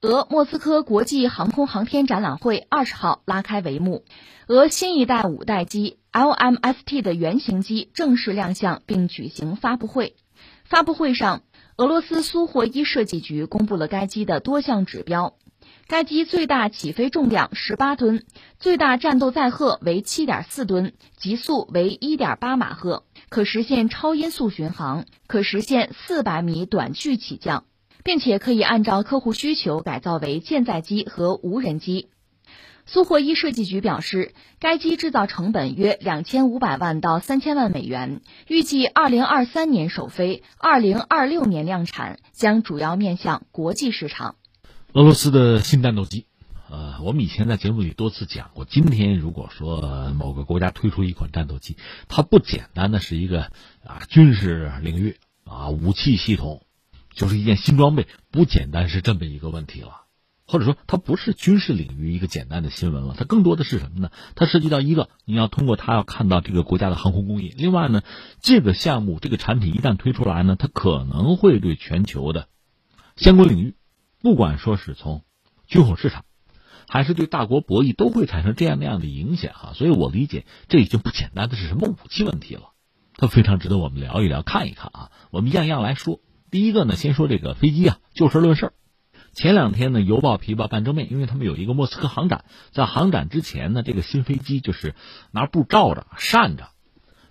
俄莫斯科国际航空航天展览会二十号拉开帷幕，俄新一代五代机 LMST 的原型机正式亮相并举行发布会。发布会上，俄罗斯苏霍伊设计局公布了该机的多项指标。该机最大起飞重量十八吨，最大战斗载荷为七点四吨，极速为一点八马赫，可实现超音速巡航，可实现四百米短距起降，并且可以按照客户需求改造为舰载机和无人机。苏霍伊设计局表示，该机制造成本约两千五百万到三千万美元，预计二零二三年首飞，二零二六年量产，将主要面向国际市场。俄罗斯的新战斗机，呃，我们以前在节目里多次讲过。今天如果说某个国家推出一款战斗机，它不简单的是一个啊军事领域啊武器系统，就是一件新装备，不简单是这么一个问题了。或者说，它不是军事领域一个简单的新闻了，它更多的是什么呢？它涉及到一个，你要通过它要看到这个国家的航空工业。另外呢，这个项目这个产品一旦推出来呢，它可能会对全球的相关领域。不管说是从军火市场，还是对大国博弈，都会产生这样那样的影响哈。所以我理解，这已经不简单的是什么武器问题了，它非常值得我们聊一聊、看一看啊。我们样样来说。第一个呢，先说这个飞机啊，就事论事。前两天呢，犹抱琵琶半遮面，因为他们有一个莫斯科航展，在航展之前呢，这个新飞机就是拿布罩着、扇着。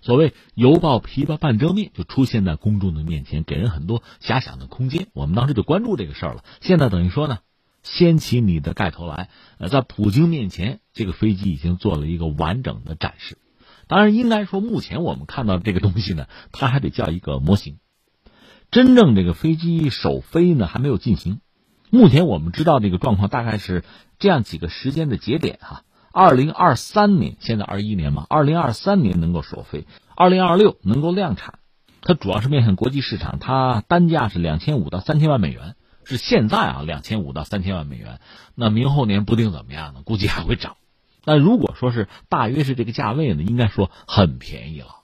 所谓“犹抱琵琶半遮面”，就出现在公众的面前，给人很多遐想的空间。我们当时就关注这个事儿了。现在等于说呢，掀起你的盖头来。呃，在普京面前，这个飞机已经做了一个完整的展示。当然，应该说，目前我们看到这个东西呢，它还得叫一个模型。真正这个飞机首飞呢，还没有进行。目前我们知道这个状况大概是这样几个时间的节点哈。二零二三年，现在二一年嘛，二零二三年能够首飞，二零二六能够量产。它主要是面向国际市场，它单价是两千五到三千万美元，是现在啊，两千五到三千万美元。那明后年不定怎么样呢？估计还会涨。但如果说是大约是这个价位呢，应该说很便宜了。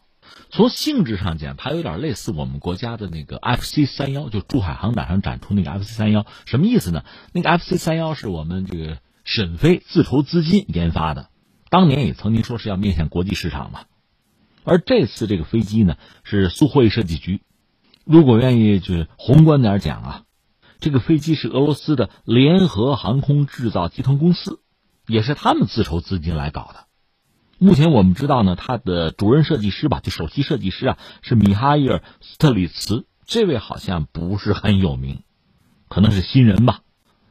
从性质上讲，它有点类似我们国家的那个 FC 三幺，就珠海航展上展出那个 FC 三幺，什么意思呢？那个 FC 三幺是我们这个。沈飞自筹资金研发的，当年也曾经说是要面向国际市场嘛。而这次这个飞机呢，是苏霍伊设计局。如果愿意就是宏观点讲啊，这个飞机是俄罗斯的联合航空制造集团公司，也是他们自筹资金来搞的。目前我们知道呢，它的主任设计师吧，就首席设计师啊，是米哈伊尔·斯特里茨。这位好像不是很有名，可能是新人吧。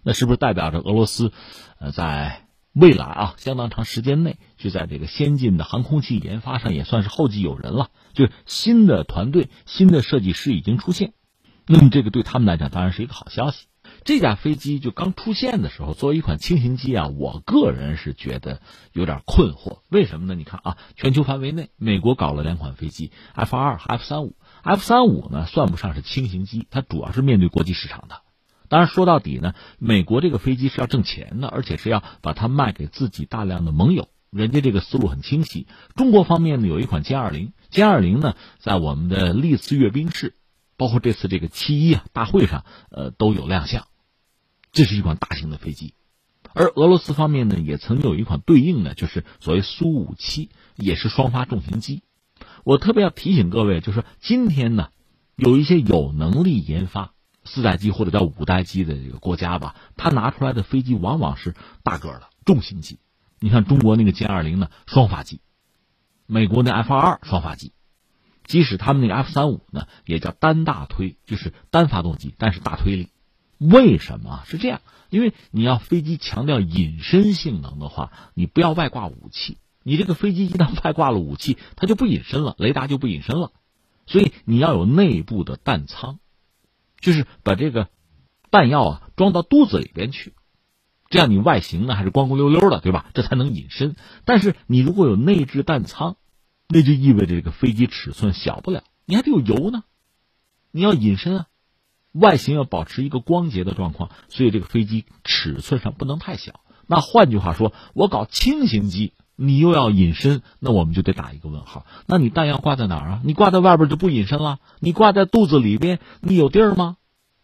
那是不是代表着俄罗斯，呃，在未来啊相当长时间内，就在这个先进的航空器研发上也算是后继有人了？就是新的团队、新的设计师已经出现，那么这个对他们来讲当然是一个好消息。这架飞机就刚出现的时候，作为一款轻型机啊，我个人是觉得有点困惑。为什么呢？你看啊，全球范围内，美国搞了两款飞机，F 二和 F 三五。F 三五呢，算不上是轻型机，它主要是面对国际市场的。当然，说到底呢，美国这个飞机是要挣钱的，而且是要把它卖给自己大量的盟友。人家这个思路很清晰。中国方面呢，有一款歼二零，歼二零呢，在我们的历次阅兵式，包括这次这个七一啊大会上，呃，都有亮相。这是一款大型的飞机。而俄罗斯方面呢，也曾有一款对应的，就是所谓苏五七，也是双发重型机。我特别要提醒各位，就是今天呢，有一些有能力研发。四代机或者叫五代机的这个国家吧，它拿出来的飞机往往是大个的重型机。你看中国那个歼二零呢，双发机；美国那 F 二二双发机。即使他们那个 F 三五呢，也叫单大推，就是单发动机，但是大推力。为什么是这样？因为你要飞机强调隐身性能的话，你不要外挂武器。你这个飞机一旦外挂了武器，它就不隐身了，雷达就不隐身了。所以你要有内部的弹仓。就是把这个弹药啊装到肚子里边去，这样你外形呢还是光光溜溜的，对吧？这才能隐身。但是你如果有内置弹仓，那就意味着这个飞机尺寸小不了，你还得有油呢。你要隐身啊，外形要保持一个光洁的状况，所以这个飞机尺寸上不能太小。那换句话说，我搞轻型机，你又要隐身，那我们就得打一个问号。那你弹药挂在哪儿啊？你挂在外边就不隐身了，你挂在肚子里边，你有地儿吗？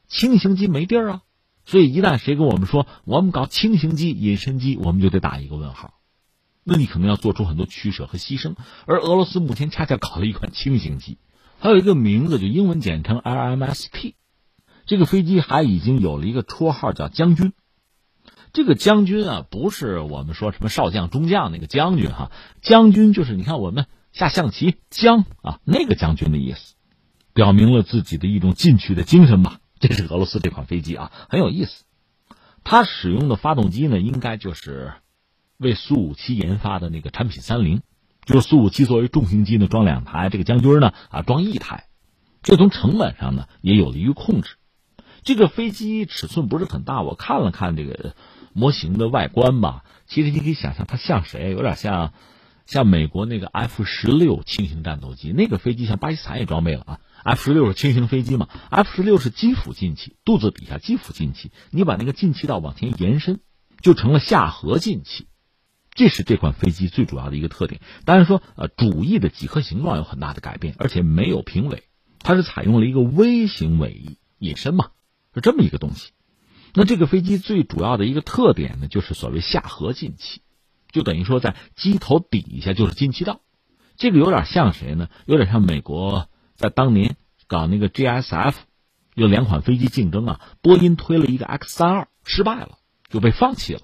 轻型机没地儿啊，所以一旦谁跟我们说我们搞轻型机、隐身机，我们就得打一个问号。那你可能要做出很多取舍和牺牲。而俄罗斯目前恰恰搞了一款轻型机，还有一个名字就英文简称 LMST。这个飞机还已经有了一个绰号叫将军。这个将军啊，不是我们说什么少将、中将那个将军哈，将军就是你看我们下象棋将啊那个将军的意思，表明了自己的一种进取的精神吧。这是俄罗斯这款飞机啊，很有意思。它使用的发动机呢，应该就是为苏五七研发的那个产品三零，就是苏五七作为重型机呢装两台，这个将军呢啊装一台，这从成本上呢也有利于控制。这个飞机尺寸不是很大，我看了看这个。模型的外观吧，其实你可以想象它像谁，有点像，像美国那个 F 十六轻型战斗机，那个飞机像巴基斯坦也装备了啊。F 十六是轻型飞机嘛，F 十六是机腹进气，肚子底下机腹进气，你把那个进气道往前延伸，就成了下颌进气，这是这款飞机最主要的一个特点。当然说，呃，主翼的几何形状有很大的改变，而且没有平尾，它是采用了一个微型尾翼隐身嘛，这么一个东西。那这个飞机最主要的一个特点呢，就是所谓下颌进气，就等于说在机头底下就是进气道，这个有点像谁呢？有点像美国在当年搞那个 GSF，有两款飞机竞争啊，波音推了一个 X 三二失败了，就被放弃了，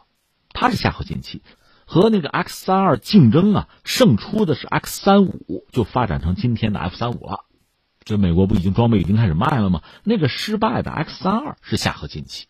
它是下颌进气，和那个 X 三二竞争啊，胜出的是 X 三五，就发展成今天的 F 三五了。这美国不已经装备已经开始卖了吗？那个失败的 X 三二是下颌进气。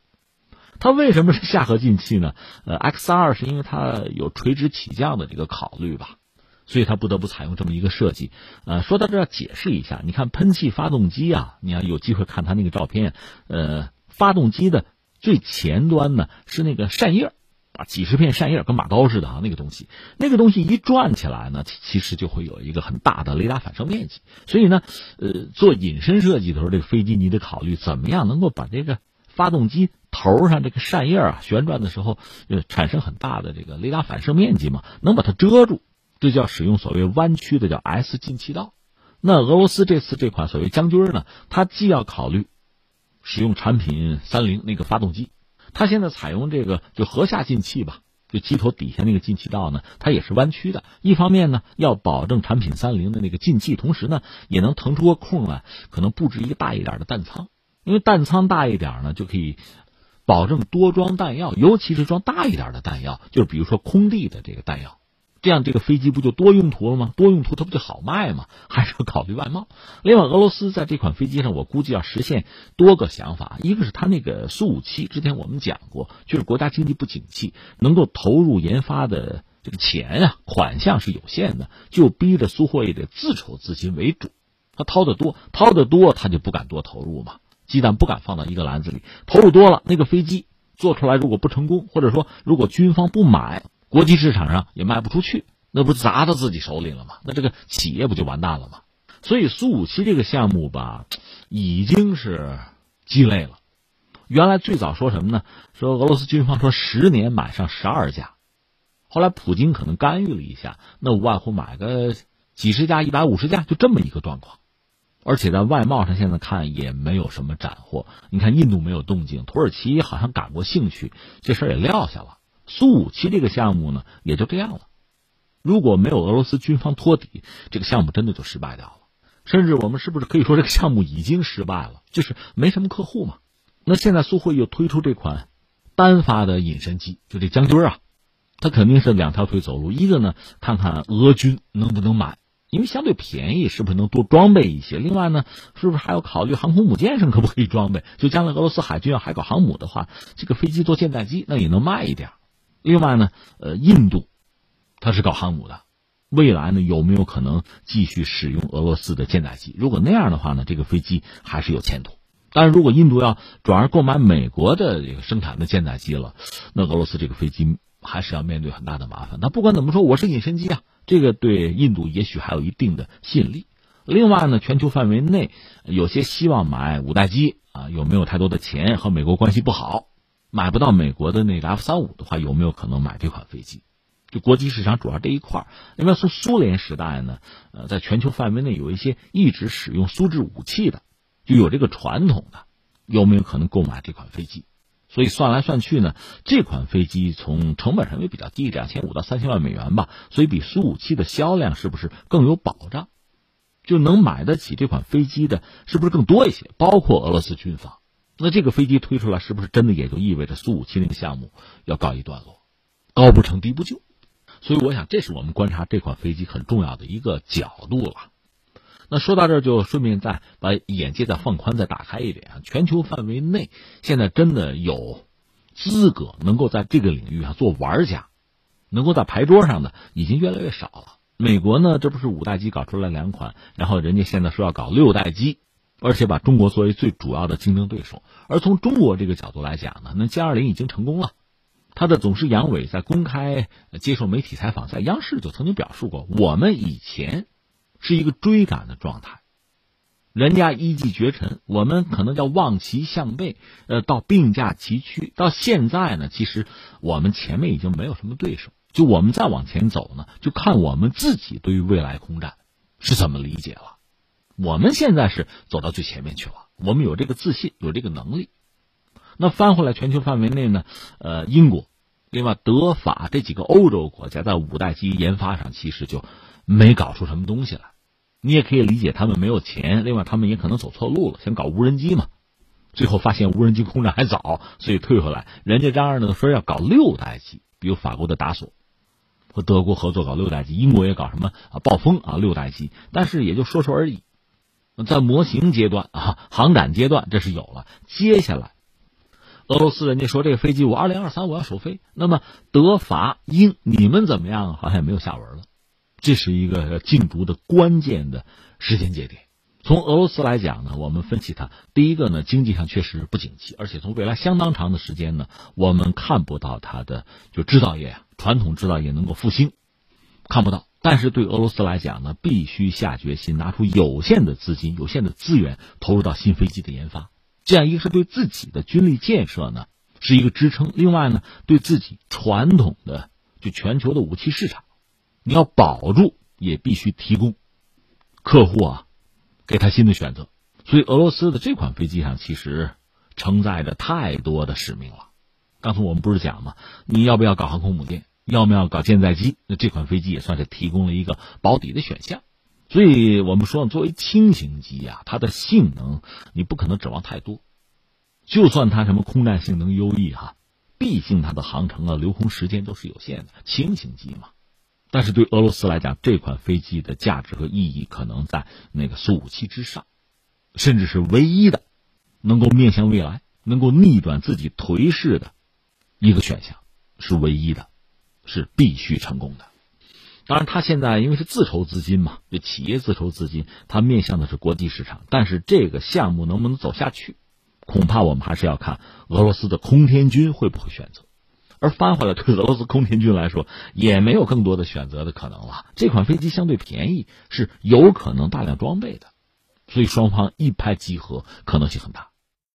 它为什么是下颌进气呢？呃，X 三二是因为它有垂直起降的这个考虑吧，所以它不得不采用这么一个设计。呃，说到这要解释一下，你看喷气发动机啊，你要有机会看它那个照片，呃，发动机的最前端呢是那个扇叶啊，几十片扇叶跟马刀似的啊，那个东西，那个东西一转起来呢，其实就会有一个很大的雷达反射面积。所以呢，呃，做隐身设计的时候，这个飞机你得考虑怎么样能够把这个发动机。头上这个扇叶啊，旋转的时候，呃，产生很大的这个雷达反射面积嘛，能把它遮住，这叫使用所谓弯曲的叫 S 进气道。那俄罗斯这次这款所谓将军呢，它既要考虑使用产品三零那个发动机，它现在采用这个就河下进气吧，就机头底下那个进气道呢，它也是弯曲的。一方面呢，要保证产品三零的那个进气，同时呢，也能腾出个空来，可能布置一个大一点的弹仓，因为弹仓大一点呢，就可以。保证多装弹药，尤其是装大一点的弹药，就是比如说空地的这个弹药，这样这个飞机不就多用途了吗？多用途它不就好卖吗？还是要考虑外贸。另外，俄罗斯在这款飞机上，我估计要实现多个想法。一个是它那个苏五七，之前我们讲过，就是国家经济不景气，能够投入研发的这个钱啊款项是有限的，就逼着苏霍也得自筹资金为主。他掏得多，掏得多，他就不敢多投入嘛。鸡蛋不敢放到一个篮子里，投入多了，那个飞机做出来如果不成功，或者说如果军方不买，国际市场上也卖不出去，那不砸到自己手里了吗？那这个企业不就完蛋了吗？所以苏五七这个项目吧，已经是鸡肋了。原来最早说什么呢？说俄罗斯军方说十年买上十二架，后来普京可能干预了一下，那无外乎买个几十架、一百五十架，就这么一个状况。而且在外贸上，现在看也没有什么斩获。你看印度没有动静，土耳其好像感过兴趣，这事儿也撂下了。苏五七这个项目呢，也就这样了。如果没有俄罗斯军方托底，这个项目真的就失败掉了。甚至我们是不是可以说这个项目已经失败了？就是没什么客户嘛。那现在苏会又推出这款单发的隐身机，就这将军啊，他肯定是两条腿走路。一个呢，看看俄军能不能买。因为相对便宜，是不是能多装备一些？另外呢，是不是还要考虑航空母舰上可不可以装备？就将来俄罗斯海军要海搞航母的话，这个飞机做舰载机那也能卖一点。另外呢，呃，印度它是搞航母的，未来呢有没有可能继续使用俄罗斯的舰载机？如果那样的话呢，这个飞机还是有前途。但是如果印度要转而购买美国的这个生产的舰载机了，那俄罗斯这个飞机还是要面对很大的麻烦。那不管怎么说，我是隐身机啊。这个对印度也许还有一定的吸引力。另外呢，全球范围内有些希望买五代机啊，有没有太多的钱？和美国关系不好，买不到美国的那个 F 三五的话，有没有可能买这款飞机？就国际市场主要这一块另外，从苏联时代呢，呃，在全球范围内有一些一直使用苏制武器的，就有这个传统的，有没有可能购买这款飞机？所以算来算去呢，这款飞机从成本上也比较低，两千五到三千万美元吧，所以比苏五七的销量是不是更有保障？就能买得起这款飞机的，是不是更多一些？包括俄罗斯军方，那这个飞机推出来，是不是真的也就意味着苏五七那个项目要告一段落？高不成低不就，所以我想，这是我们观察这款飞机很重要的一个角度了。那说到这儿，就顺便再把眼界再放宽、再打开一点啊！全球范围内，现在真的有资格能够在这个领域上做玩家，能够在牌桌上的已经越来越少了。美国呢，这不是五代机搞出来两款，然后人家现在说要搞六代机，而且把中国作为最主要的竞争对手。而从中国这个角度来讲呢，那歼二零已经成功了。他的总师杨伟在公开接受媒体采访，在央视就曾经表述过，我们以前是一个追赶的状态，人家一骑绝尘，我们可能叫望其项背，呃，到并驾齐驱。到现在呢，其实我们前面已经没有什么对手。就我们再往前走呢，就看我们自己对于未来空战是怎么理解了。我们现在是走到最前面去了，我们有这个自信，有这个能力。那翻回来，全球范围内呢，呃，英国、另外德法这几个欧洲国家在五代机研发上其实就没搞出什么东西来。你也可以理解他们没有钱，另外他们也可能走错路了，想搞无人机嘛，最后发现无人机空战还早，所以退回来。人家嚷嚷呢说要搞六代机，比如法国的达索。和德国合作搞六代机，英国也搞什么啊？暴风啊，六代机，但是也就说说而已。在模型阶段啊，航展阶段这是有了。接下来，俄罗斯人家说这个飞机我二零二三我要首飞，那么德法英你们怎么样？好像也没有下文了。这是一个竞逐的关键的时间节点。从俄罗斯来讲呢，我们分析它，第一个呢，经济上确实不景气，而且从未来相当长的时间呢，我们看不到它的就制造业啊，传统制造业能够复兴，看不到。但是对俄罗斯来讲呢，必须下决心，拿出有限的资金、有限的资源，投入到新飞机的研发。这样一个是对自己的军力建设呢是一个支撑，另外呢，对自己传统的就全球的武器市场，你要保住，也必须提供客户啊。给他新的选择，所以俄罗斯的这款飞机上其实承载着太多的使命了。刚才我们不是讲吗？你要不要搞航空母舰？要不要搞舰载机？那这款飞机也算是提供了一个保底的选项。所以我们说，作为轻型机啊，它的性能你不可能指望太多。就算它什么空战性能优异哈，毕竟它的航程啊、留空时间都是有限的，轻型机嘛。但是对俄罗斯来讲，这款飞机的价值和意义可能在那个苏五七之上，甚至是唯一的能够面向未来、能够逆转自己颓势的一个选项，是唯一的，是必须成功的。当然，他现在因为是自筹资金嘛，就企业自筹资金，他面向的是国际市场。但是这个项目能不能走下去，恐怕我们还是要看俄罗斯的空天军会不会选择。而翻回来，对俄罗斯空天军来说，也没有更多的选择的可能了。这款飞机相对便宜，是有可能大量装备的，所以双方一拍即合可能性很大。